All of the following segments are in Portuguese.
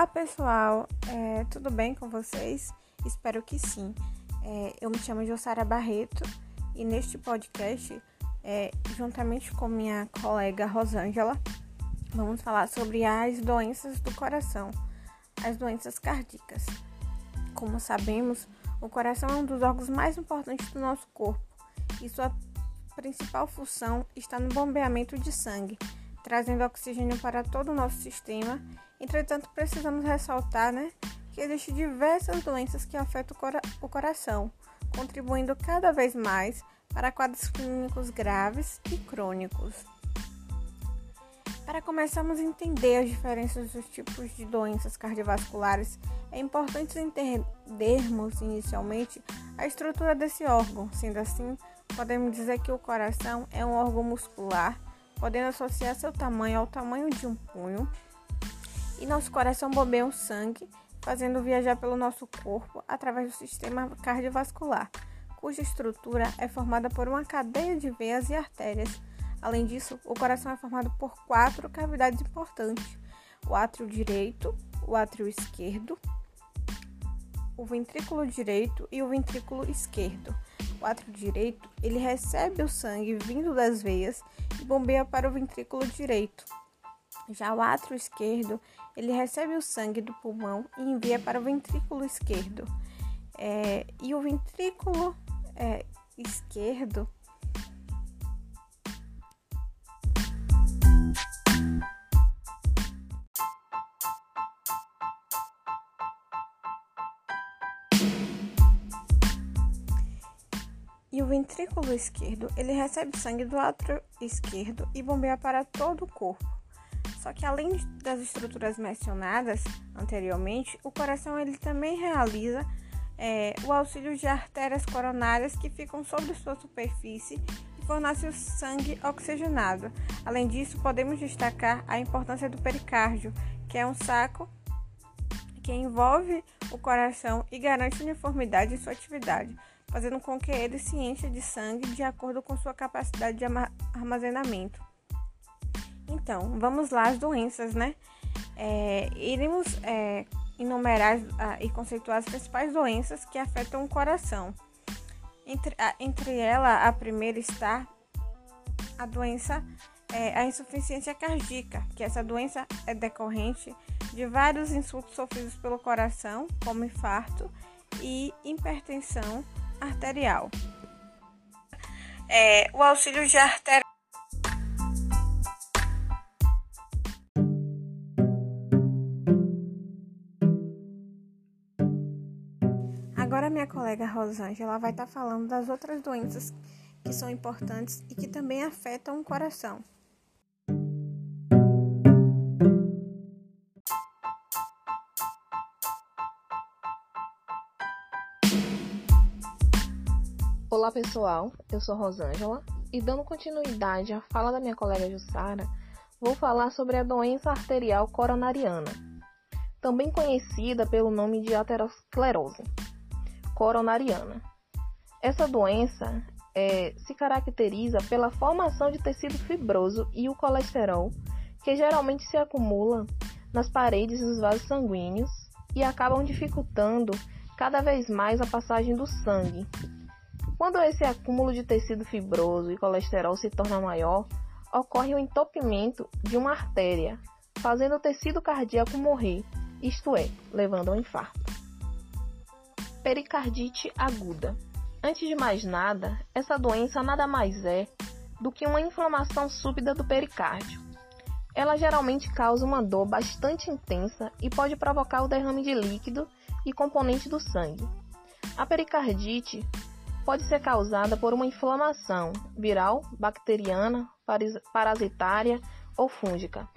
Olá pessoal, é, tudo bem com vocês? Espero que sim. É, eu me chamo Jossara Barreto e neste podcast, é, juntamente com minha colega Rosângela, vamos falar sobre as doenças do coração, as doenças cardíacas. Como sabemos, o coração é um dos órgãos mais importantes do nosso corpo e sua principal função está no bombeamento de sangue, trazendo oxigênio para todo o nosso sistema. Entretanto, precisamos ressaltar né, que existem diversas doenças que afetam o, cora o coração, contribuindo cada vez mais para quadros clínicos graves e crônicos. Para começarmos a entender as diferenças dos tipos de doenças cardiovasculares, é importante entendermos inicialmente a estrutura desse órgão. Sendo assim, podemos dizer que o coração é um órgão muscular, podendo associar seu tamanho ao tamanho de um punho, e nosso coração bombeia o sangue, fazendo viajar pelo nosso corpo através do sistema cardiovascular, cuja estrutura é formada por uma cadeia de veias e artérias Além disso, o coração é formado por quatro cavidades importantes: o átrio direito, o átrio esquerdo, o ventrículo direito e o ventrículo esquerdo. O átrio direito, ele recebe o sangue vindo das veias e bombeia para o ventrículo direito. Já o átrio esquerdo, ele recebe o sangue do pulmão e envia para o ventrículo esquerdo. É, e o ventrículo é, esquerdo, ventrículo esquerdo, ele recebe sangue do átrio esquerdo e bombeia para todo o corpo. Só que além das estruturas mencionadas anteriormente, o coração ele também realiza é, o auxílio de artérias coronárias que ficam sobre sua superfície e fornecem o sangue oxigenado. Além disso, podemos destacar a importância do pericárdio, que é um saco que envolve o coração e garante uniformidade em sua atividade fazendo com que ele se encha de sangue de acordo com sua capacidade de armazenamento. Então, vamos lá as doenças, né? É, iremos é, enumerar e conceituar as principais doenças que afetam o coração. Entre, a, entre elas, a primeira está a doença, é, a insuficiência cardíaca, que essa doença é decorrente de vários insultos sofridos pelo coração, como infarto e hipertensão arterial. É, o auxílio de artéria. Agora minha colega Rosângela vai estar falando das outras doenças que são importantes e que também afetam o coração. Olá pessoal, eu sou Rosângela. E dando continuidade à fala da minha colega Jussara, vou falar sobre a doença arterial coronariana, também conhecida pelo nome de aterosclerose coronariana. Essa doença é, se caracteriza pela formação de tecido fibroso e o colesterol, que geralmente se acumula nas paredes dos vasos sanguíneos e acabam dificultando cada vez mais a passagem do sangue quando esse acúmulo de tecido fibroso e colesterol se torna maior, ocorre o entopimento de uma artéria, fazendo o tecido cardíaco morrer, isto é, levando ao infarto. Pericardite aguda. Antes de mais nada, essa doença nada mais é do que uma inflamação súbita do pericárdio. Ela geralmente causa uma dor bastante intensa e pode provocar o derrame de líquido e componente do sangue. A pericardite pode ser causada por uma inflamação viral, bacteriana, parasitária ou fúngica,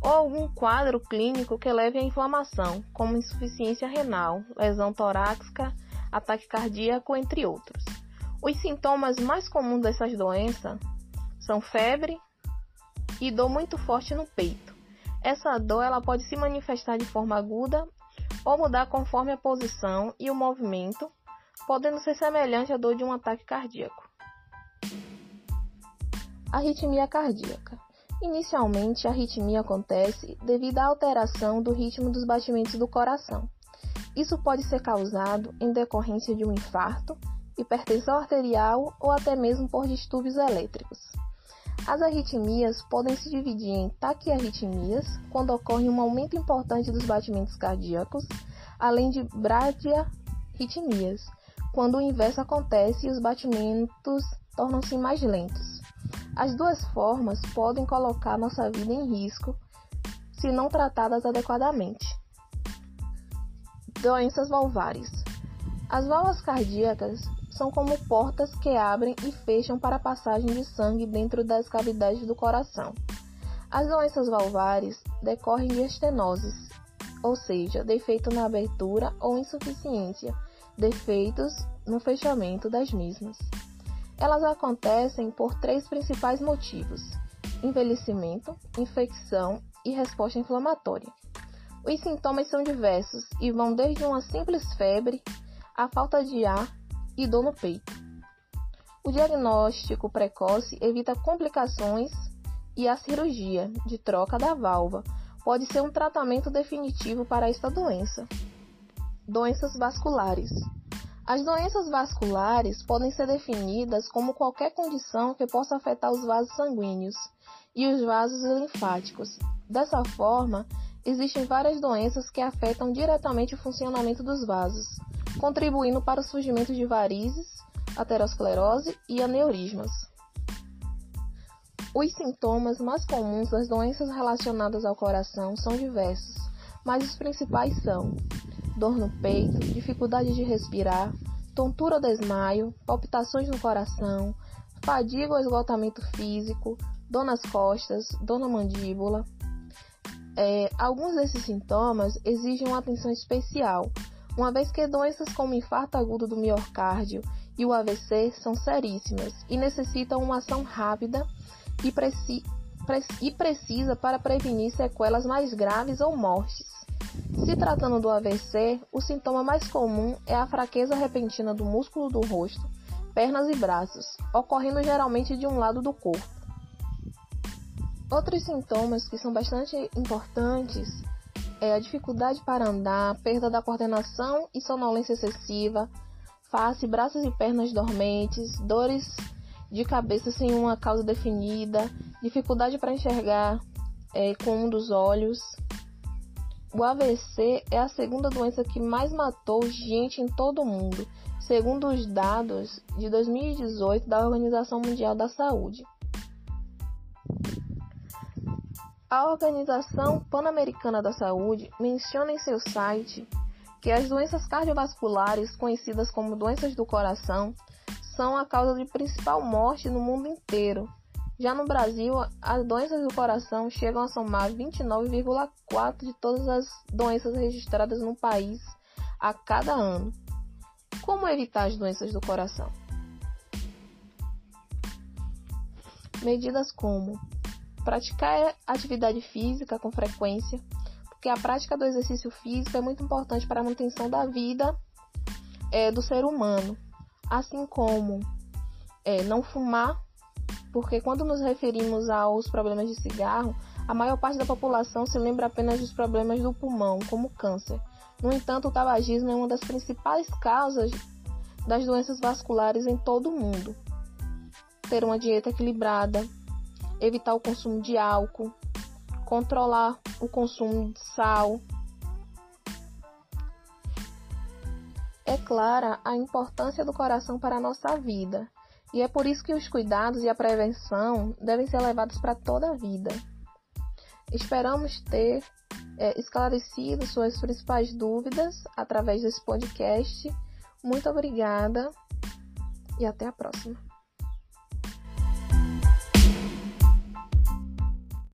ou algum quadro clínico que leve à inflamação, como insuficiência renal, lesão torácica, ataque cardíaco, entre outros. Os sintomas mais comuns dessas doenças são febre e dor muito forte no peito. Essa dor ela pode se manifestar de forma aguda ou mudar conforme a posição e o movimento podendo ser semelhante à dor de um ataque cardíaco. Arritmia cardíaca. Inicialmente, a arritmia acontece devido à alteração do ritmo dos batimentos do coração. Isso pode ser causado em decorrência de um infarto, hipertensão arterial ou até mesmo por distúrbios elétricos. As arritmias podem se dividir em taquiarritmias, quando ocorre um aumento importante dos batimentos cardíacos, além de bradiarritmias, quando o inverso acontece e os batimentos tornam-se mais lentos. As duas formas podem colocar nossa vida em risco se não tratadas adequadamente. Doenças valvares. As válvulas cardíacas são como portas que abrem e fecham para a passagem de sangue dentro das cavidades do coração. As doenças valvares decorrem de estenoses, ou seja, defeito na abertura ou insuficiência, defeitos no fechamento das mesmas. Elas acontecem por três principais motivos: envelhecimento, infecção e resposta inflamatória. Os sintomas são diversos e vão desde uma simples febre, a falta de ar e dor no peito. O diagnóstico precoce evita complicações e a cirurgia de troca da válvula pode ser um tratamento definitivo para esta doença. Doenças vasculares. As doenças vasculares podem ser definidas como qualquer condição que possa afetar os vasos sanguíneos e os vasos linfáticos. Dessa forma, existem várias doenças que afetam diretamente o funcionamento dos vasos, contribuindo para o surgimento de varizes, aterosclerose e aneurismas. Os sintomas mais comuns das doenças relacionadas ao coração são diversos, mas os principais são dor no peito, dificuldade de respirar, tontura ou desmaio, palpitações no coração, fadiga ou esgotamento físico, dor nas costas, dor na mandíbula. É, alguns desses sintomas exigem uma atenção especial, uma vez que doenças como infarto agudo do miocárdio e o AVC são seríssimas e necessitam uma ação rápida e, preci e precisa para prevenir sequelas mais graves ou mortes. Se tratando do AVC, o sintoma mais comum é a fraqueza repentina do músculo do rosto, pernas e braços, ocorrendo geralmente de um lado do corpo. Outros sintomas que são bastante importantes é a dificuldade para andar, perda da coordenação e sonolência excessiva, face, braços e pernas dormentes, dores de cabeça sem uma causa definida, dificuldade para enxergar é, com um dos olhos. O AVC é a segunda doença que mais matou gente em todo o mundo, segundo os dados de 2018 da Organização Mundial da Saúde. A Organização Pan-Americana da Saúde menciona em seu site que as doenças cardiovasculares, conhecidas como doenças do coração, são a causa de principal morte no mundo inteiro. Já no Brasil, as doenças do coração chegam a somar 29,4% de todas as doenças registradas no país a cada ano. Como evitar as doenças do coração? Medidas como Praticar atividade física com frequência, porque a prática do exercício físico é muito importante para a manutenção da vida é, do ser humano, assim como é, não fumar, porque quando nos referimos aos problemas de cigarro, a maior parte da população se lembra apenas dos problemas do pulmão, como câncer. No entanto, o tabagismo é uma das principais causas das doenças vasculares em todo o mundo. Ter uma dieta equilibrada, evitar o consumo de álcool, controlar o consumo de sal. É clara a importância do coração para a nossa vida, e é por isso que os cuidados e a prevenção devem ser levados para toda a vida. Esperamos ter é, esclarecido suas principais dúvidas através desse podcast. Muito obrigada e até a próxima.